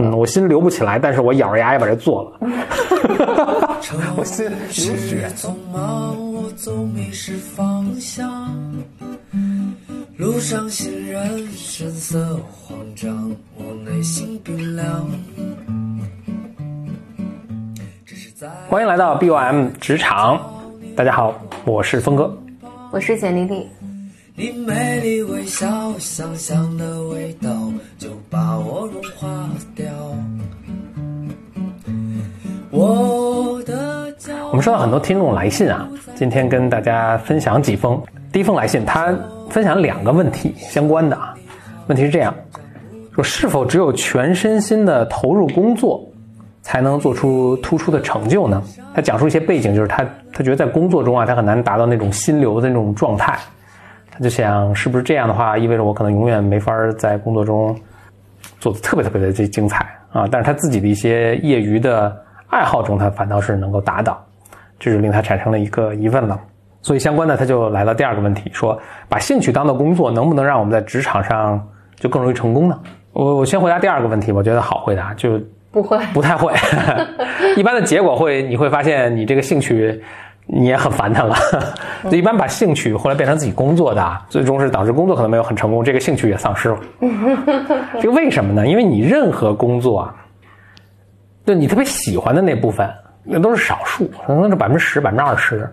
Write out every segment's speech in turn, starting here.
嗯，我心留不起来，但是我咬着牙也把这做了。我心流血。匆忙，我总迷失方向。路上行人神色慌张，我内心冰凉。欢迎来到 BOM 职场，大家好，我是峰哥。我是简丽丽。你美丽微笑，香香的味道就把我融化掉。我的我们收到很多听众来信啊，今天跟大家分享几封。第一封来信，他分享两个问题相关的啊。问题是这样：说是否只有全身心的投入工作，才能做出突出的成就呢？他讲述一些背景，就是他他觉得在工作中啊，他很难达到那种心流的那种状态。他就想，是不是这样的话，意味着我可能永远没法在工作中做的特别特别的这精彩啊？但是他自己的一些业余的爱好中，他反倒是能够达到，这就令他产生了一个疑问了。所以相关的，他就来了第二个问题，说把兴趣当做工作，能不能让我们在职场上就更容易成功呢？我我先回答第二个问题，我觉得好回答，就不会，不太会。一般的结果会，你会发现你这个兴趣你也很烦他了。就一般把兴趣后来变成自己工作的啊，最终是导致工作可能没有很成功，这个兴趣也丧失了。这个为什么呢？因为你任何工作啊，就你特别喜欢的那部分，那都是少数，可能是百分之十、百分之二十，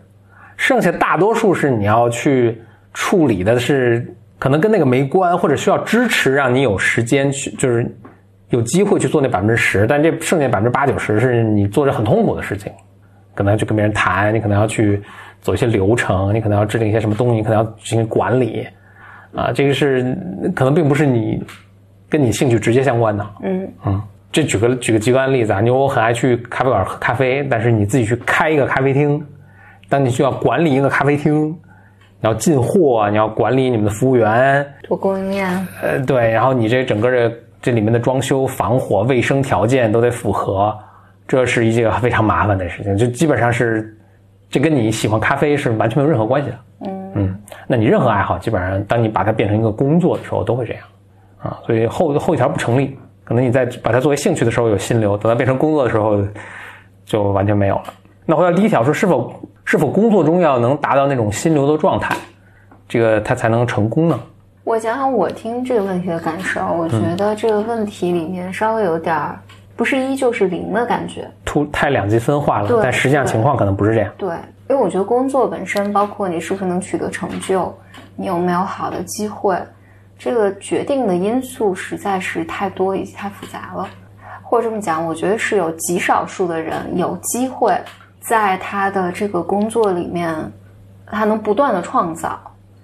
剩下大多数是你要去处理的是可能跟那个没关，或者需要支持，让你有时间去，就是有机会去做那百分之十，但这剩下百分之八九十是你做着很痛苦的事情，可能要去跟别人谈，你可能要去走一些流程，你可能要制定一些什么东西，你可能要进行管理，啊，这个是可能并不是你跟你兴趣直接相关的，嗯。嗯，这举个举个极端例子啊，你我很爱去咖啡馆喝咖啡，但是你自己去开一个咖啡厅，当你需要管理一个咖啡厅，你要进货，你要管理你们的服务员，做供应链，呃，对，然后你这整个这这里面的装修、防火、卫生条件都得符合，这是一件非常麻烦的事情，就基本上是这跟你喜欢咖啡是完全没有任何关系的。嗯嗯，那你任何爱好，基本上当你把它变成一个工作的时候，都会这样啊。所以后后一条不成立，可能你在把它作为兴趣的时候有心流，等它变成工作的时候，就完全没有了。那回到第一条说，是否是否工作中要能达到那种心流的状态，这个它才能成功呢？我想想，我听这个问题的感受，我觉得这个问题里面稍微有点儿不是一就是零的感觉。突太两极分化了，但实际上情况可能不是这样。对，因为我觉得工作本身，包括你是不是能取得成就，你有没有好的机会，这个决定的因素实在是太多以及太复杂了。或者这么讲，我觉得是有极少数的人有机会在他的这个工作里面，他能不断的创造。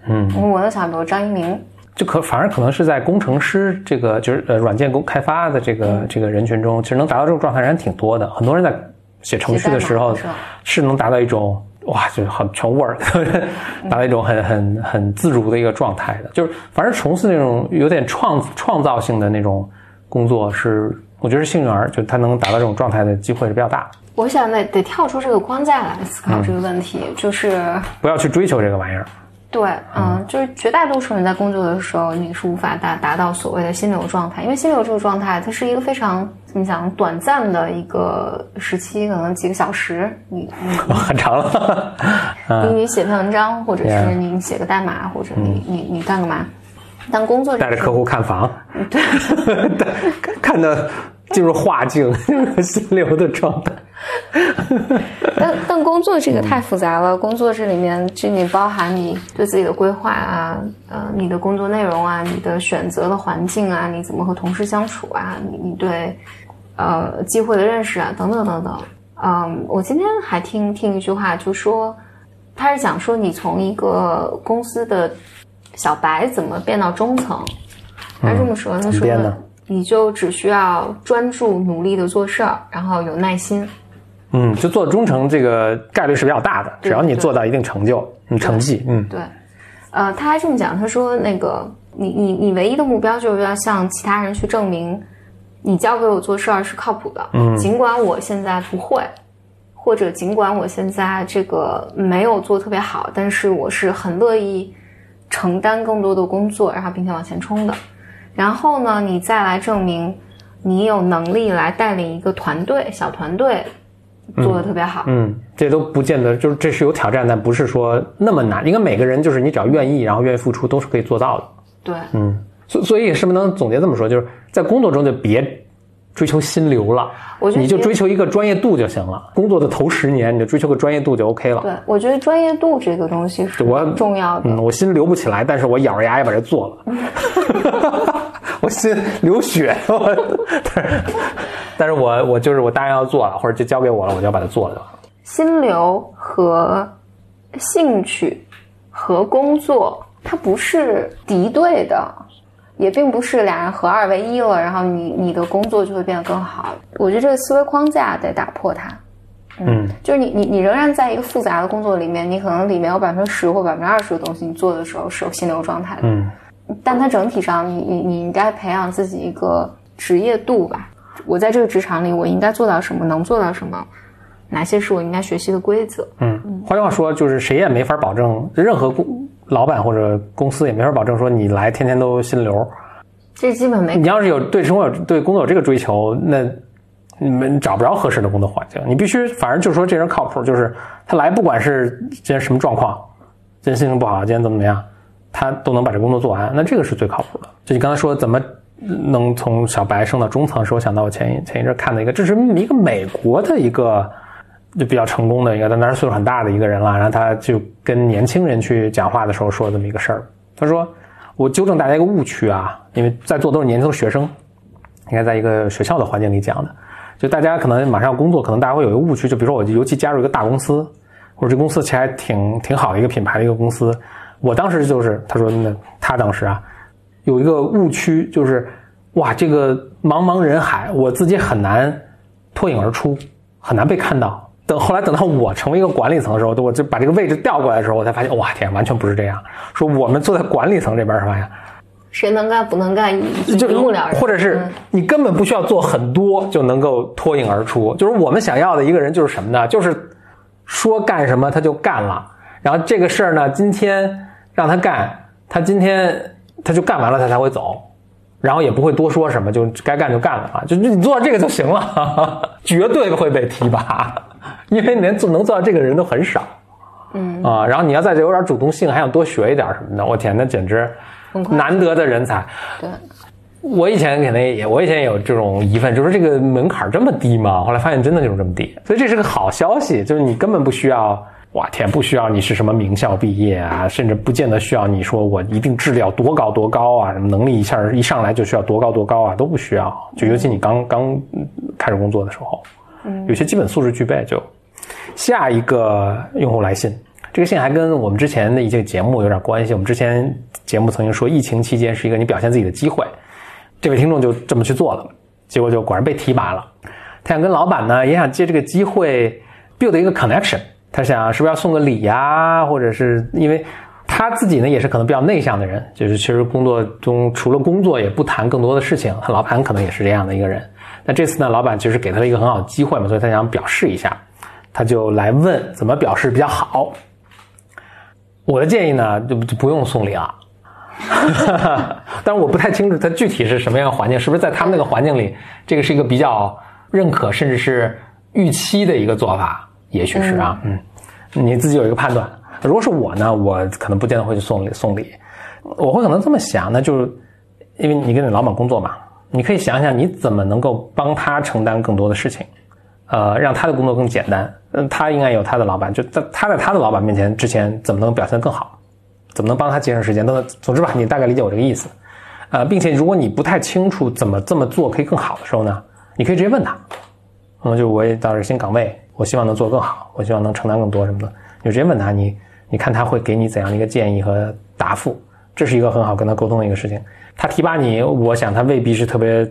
嗯，我能想，比如张一鸣，就可反而可能是在工程师这个就是呃软件工开发的这个这个人群中，其实能达到这种状态的人挺多的。很多人在写程序的时候是能达到一种哇，就是很全 work，达到一种很很很自如的一个状态的。就是反正从事那种有点创创造性的那种工作是，我觉得是幸运儿，就他能达到这种状态的机会是比较大。我想得得跳出这个框架来思考这个问题，就是不要去追求这个玩意儿。对，嗯，就是绝大多数人在工作的时候，你是无法达达到所谓的心流状态，因为心流这个状态，它是一个非常怎么讲短暂的一个时期，可能几个小时，你你 很长了，你你写篇文章，或者是你写个代码，或者你你你干个嘛？但工作这个带着客户看房，对，看的进入画境，心流的状态。但但工作这个太复杂了，工作这里面这里包含你对自己的规划啊，呃，你的工作内容啊，你的选择的环境啊，你怎么和同事相处啊，你你对呃机会的认识啊，等等等等。嗯，我今天还听听一句话，就说他是讲说你从一个公司的小白怎么变到中层，他这么说，他说的你就只需要专注努力的做事儿，然后有耐心。嗯，就做忠诚这个概率是比较大的，只要你做到一定成就，你，成绩，嗯，对，呃，他还这么讲，他说那个你你你唯一的目标就是要向其他人去证明，你交给我做事儿是靠谱的，嗯，尽管我现在不会，或者尽管我现在这个没有做特别好，但是我是很乐意承担更多的工作，然后并且往前冲的。然后呢，你再来证明你有能力来带领一个团队，小团队做的特别好。嗯，这都不见得，就是这是有挑战，但不是说那么难。应该每个人就是你只要愿意，然后愿意付出，都是可以做到的。对，嗯，所所以是不是能总结这么说，就是在工作中就别追求心流了，我觉得你就追求一个专业度就行了。工作的头十年，你就追求个专业度就 OK 了。对，我觉得专业度这个东西是我重要的。嗯，我心流不起来，但是我咬着牙也把这做了。我心流血，我但是但是我我就是我答应要做了，或者就交给我了，我就要把它做了。心流和兴趣和工作，它不是敌对的，也并不是俩人合二为一了，然后你你的工作就会变得更好。我觉得这个思维框架得打破它。嗯，就是你你你仍然在一个复杂的工作里面，你可能里面有百分之十或百分之二十的东西，你做的时候是有心流状态的。嗯，但它整体上，你你你应该培养自己一个职业度吧。我在这个职场里，我应该做到什么，能做到什么，哪些是我应该学习的规则。嗯，换句话说，就是谁也没法保证，任何公老板或者公司也没法保证说你来天天都心流。这基本没你要是有对生活有对工作有这个追求，那你们找不着合适的工作环境。你必须，反正就是说这人靠谱，就是他来不管是今天什么状况，今天心情不好，今天怎么怎么样，他都能把这工作做完。那这个是最靠谱的。就你刚才说怎么能从小白升到中层，是我想到我前一前一阵看的一个，这是一个美国的一个就比较成功的一个，但当然岁数很大的一个人了。然后他就跟年轻人去讲话的时候说这么一个事儿，他说。我纠正大家一个误区啊，因为在座都是年轻的学生，应该在一个学校的环境里讲的。就大家可能马上要工作，可能大家会有一个误区，就比如说我尤其加入一个大公司，或者这公司其实还挺挺好的一个品牌的一个公司，我当时就是他说那他当时啊有一个误区，就是哇这个茫茫人海，我自己很难脱颖而出，很难被看到。等后来等到我成为一个管理层的时候，我就把这个位置调过来的时候，我才发现，哇天，完全不是这样。说我们坐在管理层这边什么呀？谁能干不能干就一目了然，或者是你根本不需要做很多就能够脱颖而出。就是我们想要的一个人就是什么呢？就是说干什么他就干了，然后这个事儿呢，今天让他干，他今天他就干完了，他才会走。然后也不会多说什么，就该干就干了啊，就就你做到这个就行了，绝对会被提拔，因为连做能做到这个人都很少，嗯啊，然后你要再有点主动性，还想多学一点什么的，我天，那简直难得的人才。对，我以前肯定也，我以前也有这种疑问，就是这个门槛这么低吗？后来发现真的就是这么低，所以这是个好消息，就是你根本不需要。哇天，不需要你是什么名校毕业啊，甚至不见得需要你说我一定质量多高多高啊，什么能力一下一上来就需要多高多高啊，都不需要。就尤其你刚刚开始工作的时候，嗯，有些基本素质具备就。下一个用户来信，这个信还跟我们之前的一些节目有点关系。我们之前节目曾经说，疫情期间是一个你表现自己的机会。这位听众就这么去做了，结果就果然被提拔了。他想跟老板呢，也想借这个机会 build 一个 connection。他想是不是要送个礼呀，或者是因为他自己呢也是可能比较内向的人，就是其实工作中除了工作也不谈更多的事情。他老板可能也是这样的一个人。那这次呢，老板其实给他了一个很好的机会嘛，所以他想表示一下，他就来问怎么表示比较好。我的建议呢，就就不用送礼了。但是我不太清楚他具体是什么样的环境，是不是在他们那个环境里，这个是一个比较认可甚至是预期的一个做法。也许是啊，嗯，你自己有一个判断。如果是我呢，我可能不见得会去送礼送礼，我会可能这么想，那就是因为你跟你老板工作嘛，你可以想想你怎么能够帮他承担更多的事情，呃，让他的工作更简单。嗯，他应该有他的老板，就在他在他的老板面前之前怎么能表现得更好，怎么能帮他节省时间？等等，总之吧，你大概理解我这个意思。呃，并且如果你不太清楚怎么这么做可以更好的时候呢，你可以直接问他，那么就我也到这新岗位。我希望能做更好，我希望能承担更多什么的，你就直接问他，你你看他会给你怎样的一个建议和答复，这是一个很好跟他沟通的一个事情。他提拔你，我想他未必是特别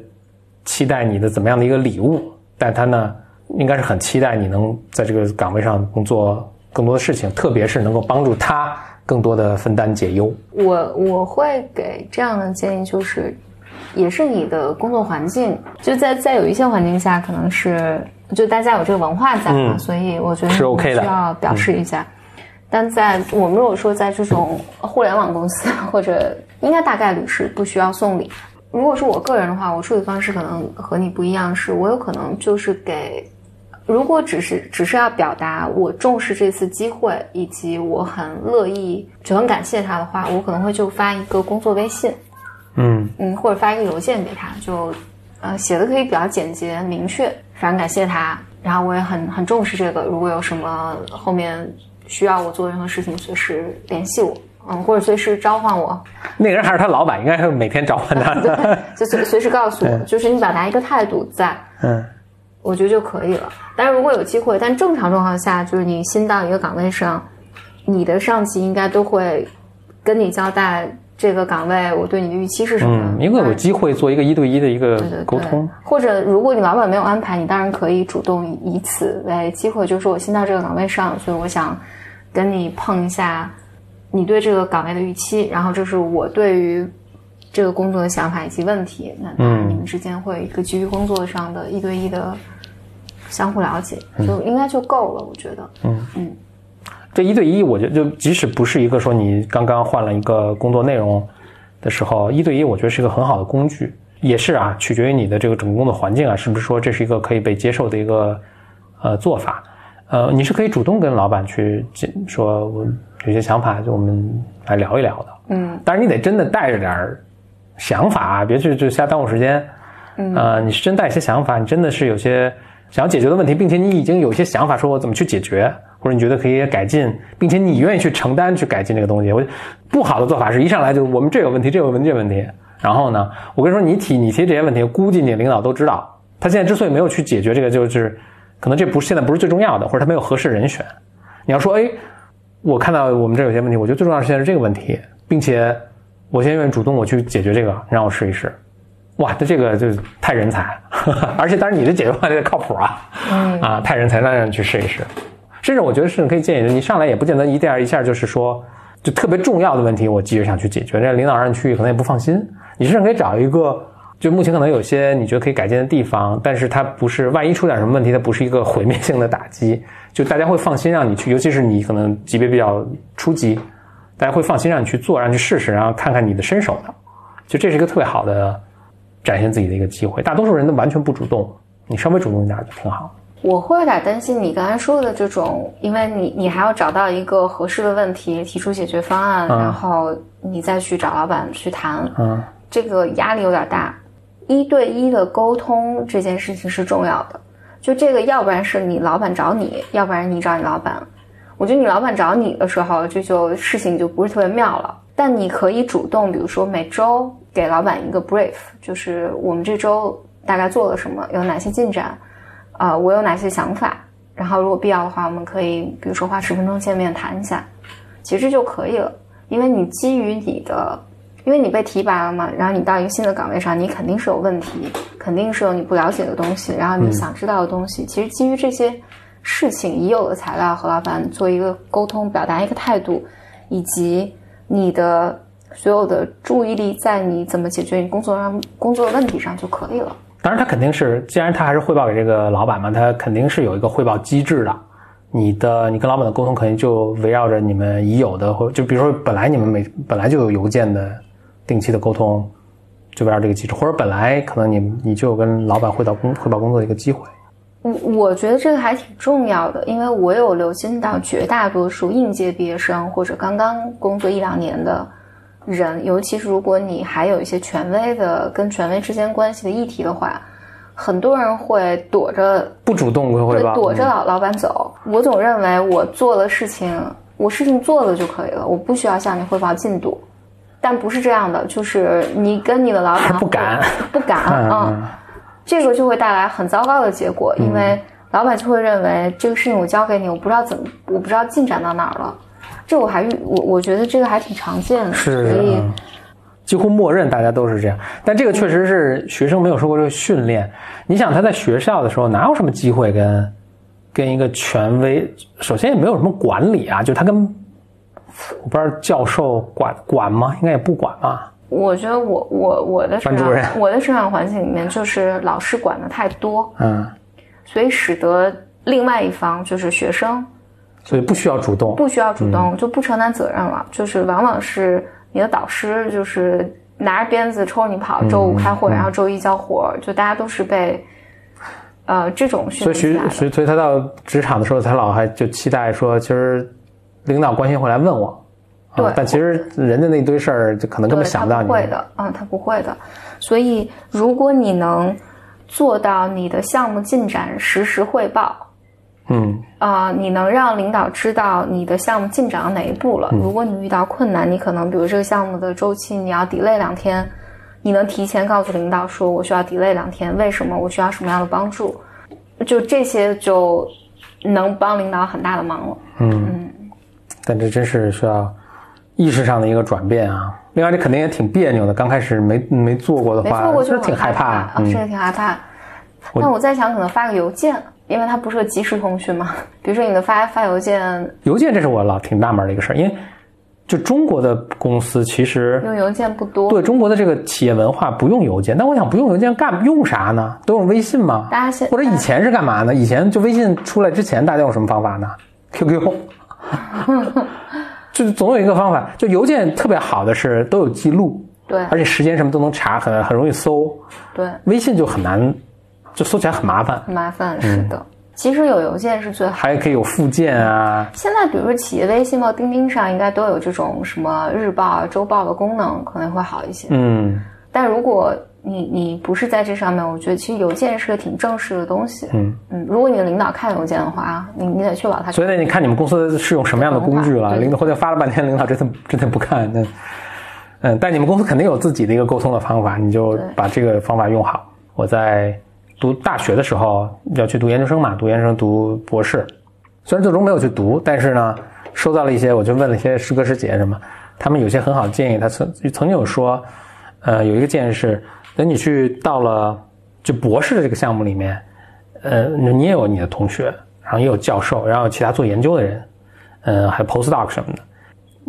期待你的怎么样的一个礼物，但他呢，应该是很期待你能在这个岗位上能做更多的事情，特别是能够帮助他更多的分担解忧。我我会给这样的建议，就是也是你的工作环境，就在在有一些环境下，可能是。就大家有这个文化在嘛，所以我觉得是 OK 的，需要表示一下。但在我们如果说在这种互联网公司或者应该大概率是不需要送礼。如果是我个人的话，我处理方式可能和你不一样，是我有可能就是给，如果只是只是要表达我重视这次机会，以及我很乐意，就很感谢他的话，我可能会就发一个工作微信，嗯嗯，或者发一个邮件给他，就呃写的可以比较简洁明确，非常感谢他，然后我也很很重视这个，如果有什么后面需要我做任何事情，随时联系我，嗯，或者随时召唤我，那个人还是他老板，应该是每天召唤他。对，就随随时告诉我，就是你表达一个态度在，嗯我觉得就可以了。但是如果有机会，但正常状况下，就是你新到一个岗位上，你的上级应该都会跟你交代这个岗位我对你的预期是什么。嗯，因为有机会做一个一对一的一个对对对沟通。或者如果你老板没有安排，你当然可以主动以此为机会，就是说我新到这个岗位上，所以我想跟你碰一下你对这个岗位的预期，然后这是我对于这个工作的想法以及问题。那你们之间会有一个基于工作上的一对一的相互了解，就应该就够了，我觉得。这一对一，我觉得就即使不是一个说你刚刚换了一个工作内容的时候，一对一我觉得是一个很好的工具，也是啊，取决于你的这个整个工作环境啊，是不是说这是一个可以被接受的一个呃做法？呃，你是可以主动跟老板去进说，我有些想法，就我们来聊一聊的。嗯，但是你得真的带着点儿想法啊，别去就瞎耽误时间。嗯，呃，你是真带一些想法，你真的是有些想要解决的问题，并且你已经有一些想法，说我怎么去解决，或者你觉得可以改进，并且你愿意去承担去改进这个东西。我不好的做法是一上来就我们这有问题，这有问题，这有问题。然后呢，我跟你说，你提你提这些问题，估计你领导都知道。他现在之所以没有去解决这个，就是可能这不是现在不是最重要的，或者他没有合适人选。你要说，哎，我看到我们这有些问题，我觉得最重要的现在是这个问题，并且我现在愿意主动我去解决这个，你让我试一试。哇，那这个就太人才，而且当然你的解决方案得靠谱啊，啊，太人才，那让你去试一试。甚至我觉得是可以建议，你上来也不见得一下一下就是说，就特别重要的问题，我急着想去解决，这领导让你去可能也不放心。你甚至可以找一个，就目前可能有些你觉得可以改进的地方，但是它不是万一出点什么问题，它不是一个毁灭性的打击，就大家会放心让你去，尤其是你可能级别比较初级，大家会放心让你去做，让你去试试，然后看看你的身手的。就这是一个特别好的展现自己的一个机会。大多数人都完全不主动，你稍微主动一点就挺好。我会有点担心你刚才说的这种，因为你你还要找到一个合适的问题，提出解决方案，嗯然后你再去找老板去谈，嗯这个压力有点大。一对一的沟通这件事情是重要的，就这个，要不然是你老板找你，要不然你找你老板。我觉得你老板找你的时候，这就事情就不是特别妙了。但你可以主动，比如说每周给老板一个 brief，就是我们这周大概做了什么，有哪些进展，啊、我有哪些想法，然后如果必要的话，我们可以比如说花十分钟见面谈一下，其实就可以了。因为你基于你的，因为你被提拔了嘛，然后你到一个新的岗位上，你肯定是有问题，肯定是有你不了解的东西，然后你想知道的东西，其实基于这些事情已有的材料和老板做一个沟通，表达一个态度，以及你的所有的注意力在你怎么解决你工作上工作的问题上就可以了。当然，他肯定是，既然他还是汇报给这个老板嘛，他肯定是有一个汇报机制的。你的，你跟老板的沟通肯定就围绕着你们已有的，或就比如说本来你们每本来就有邮件的定期的沟通，就围绕这个机制，或者本来可能你你就有跟老板汇报工汇报工作的一个机会。我我觉得这个还挺重要的，因为我有留心到绝大多数应届毕业生或者刚刚工作一两年的人，尤其是如果你还有一些权威的跟权威之间关系的议题的话，很多人会躲着不主动汇对报，躲着老老板走。我总认为我做了事情，我事情做了就可以了，我不需要向你汇报进度。但不是这样的，就是你跟你的老板不敢，不敢，嗯嗯，这个就会带来很糟糕的结果，因为老板就会认为这个事情我交给你，我不知道怎么，我不知道进展到哪儿了。这我还我我觉得这个还挺常见的，是所以嗯几乎默认大家都是这样，但这个确实是学生没有受过这个训练。你想他在学校的时候哪有什么机会跟跟一个权威，首先也没有什么管理啊，就他跟我不知道教授管管吗？应该也不管吧。我觉得我我我的成班主任长我的生长环境里面，就是老师管的太多，嗯，所以使得另外一方就是学生所以不需要主动。不需要主动，就不承担责任了，就是往往是你的导师就是拿着鞭子抽你跑，周五开会，然后周一交活，就大家都是被呃这种训所以徐。所以所以他到职场的时候，他老还就期待说，其实领导关心会来问我，啊对但其实人家那堆事儿就可能根本想不到你。不会的，嗯，他不会的。所以，如果你能做到你的项目进展实时汇报，嗯啊、你能让领导知道你的项目进展到哪一步了。嗯如果你遇到困难，你可能比如这个项目的周期你要 delay 两天，你能提前告诉领导说我需要 delay 两天，为什么？我需要什么样的帮助？就这些就能帮领导很大的忙了。嗯，但这真是需要意识上的一个转变啊。另外，这肯定也挺别扭的，刚开始没没做过的话，没做过就就是挺害很怕怕。啊，是嗯，挺害怕。我那我在想，可能发个邮件，因为它不是个即时通讯嘛。比如说你的发发邮件，邮件这是我老挺纳闷的一个事儿，因为就中国的公司其实用邮件不多，对中国的这个企业文化不用邮件，但我想不用邮件干用啥呢？都用微信吗？大家现或者以前是干嘛呢？以前就微信出来之前，大家用什么方法呢？QQ，就是总有一个方法。就邮件特别好的是都有记录，对而且时间什么都能查，很很容易搜。对，微信就很难，就搜起来很麻烦，很麻烦。嗯是的，其实有邮件是最好。还可以有附件啊。现在比如说企业微信嘛、钉钉上应该都有这种什么日报啊、周报的功能，可能会好一些。嗯但如果你你不是在这上面，我觉得其实邮件是个挺正式的东西。嗯嗯，如果你的领导看邮件的话，你你得确保他所以呢，你看你们公司是用什么样的工具了？领导或者发了半天，领导真的真的不看。那嗯，但你们公司肯定有自己的一个沟通的方法，你就把这个方法用好。我在读大学的时候要去读研究生嘛，读研究生读博士，虽然最终没有去读，但是呢，收到了一些，我就问了一些师哥师姐什么，他们有些很好的建议。他曾曾经有说，呃，有一个建议是，等你去到了就博士的这个项目里面，呃，你也有你的同学，然后也有教授，然后有其他做研究的人，呃，还有 postdoc 什么的。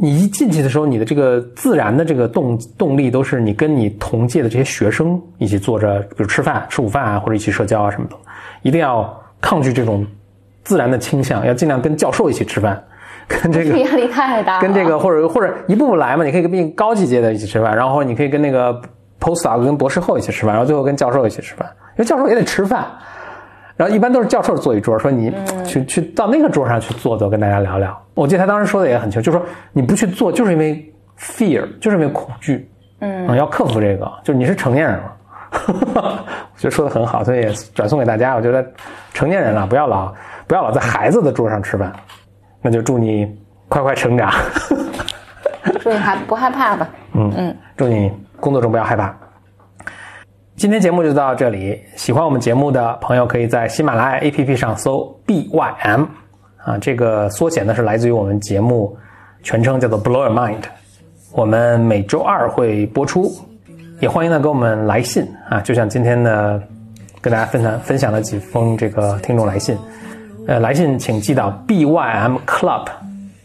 你一进去的时候，你的这个自然的这个动动力都是你跟你同届的这些学生一起坐着，比如吃饭、吃午饭啊，或者一起社交啊什么的，一定要抗拒这种自然的倾向，要尽量跟教授一起吃饭，跟这个压力太大了。跟这个或者或者一步步来嘛，你可以跟比你高级阶的一起吃饭，然后你可以跟那个 postdoc 跟博士后一起吃饭，然后最后跟教授一起吃饭，因为教授也得吃饭。然后一般都是教授坐一桌，说你去去到那个桌上去坐坐，跟大家聊聊。我记得他当时说的也很清楚，就是说你不去做，就是因为 fear，就是因为恐惧，嗯，要克服这个，就是你是成年人了。我觉得说的很好，所以也转送给大家。我觉得成年人了，不要老不要老在孩子的桌上吃饭。那就祝你快快成长，祝你还不害怕吧。嗯嗯祝你工作中不要害怕。今天节目就到这里，喜欢我们节目的朋友可以在喜马拉雅 APP 上搜 BYM 啊，这个缩写呢是来自于我们节目全称叫做 Blow Your Mind。我们每周二会播出，也欢迎呢给我们来信啊，就像今天呢跟大家分享分享了几封这个听众来信，呃，来信请寄到 bym club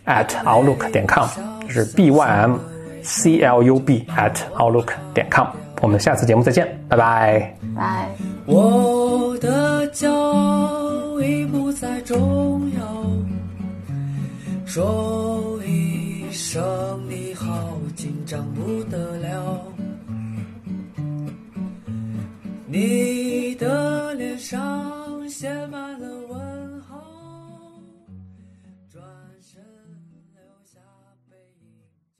at outlook 点 com，就是 bym c l u b at outlook 点 com。我们下次节目再见，拜拜。拜。我的骄傲已不再重要，说一声你好，紧张不得了。你的脸上。